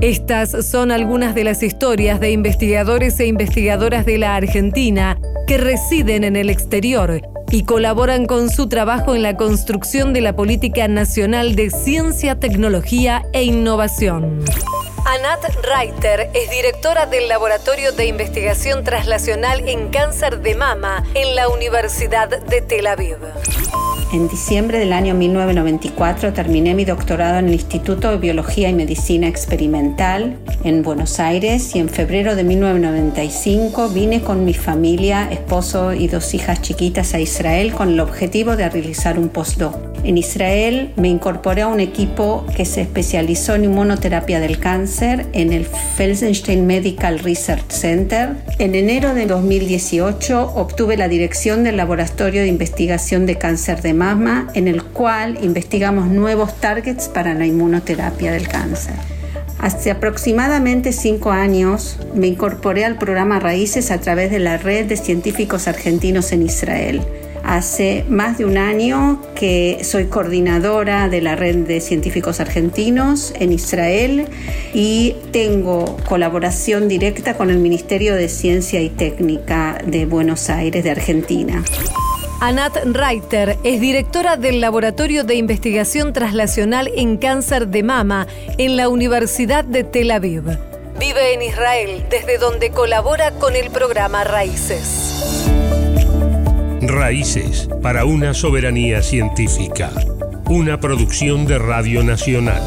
Estas son algunas de las historias de investigadores e investigadoras de la Argentina que residen en el exterior y colaboran con su trabajo en la construcción de la Política Nacional de Ciencia, Tecnología e Innovación. Anat Reiter es directora del Laboratorio de Investigación Translacional en Cáncer de Mama en la Universidad de Tel Aviv. En diciembre del año 1994 terminé mi doctorado en el Instituto de Biología y Medicina Experimental en Buenos Aires y en febrero de 1995 vine con mi familia, esposo y dos hijas chiquitas a Israel con el objetivo de realizar un postdoc. En Israel me incorporé a un equipo que se especializó en inmunoterapia del cáncer en el Felsenstein Medical Research Center. En enero de 2018 obtuve la dirección del Laboratorio de Investigación de Cáncer de Mama, en el cual investigamos nuevos targets para la inmunoterapia del cáncer. Hace aproximadamente cinco años me incorporé al programa Raíces a través de la red de científicos argentinos en Israel. Hace más de un año que soy coordinadora de la red de científicos argentinos en Israel y tengo colaboración directa con el Ministerio de Ciencia y Técnica de Buenos Aires, de Argentina. Anat Reiter es directora del Laboratorio de Investigación Translacional en Cáncer de Mama en la Universidad de Tel Aviv. Vive en Israel, desde donde colabora con el programa Raíces. Raíces para una soberanía científica. Una producción de Radio Nacional.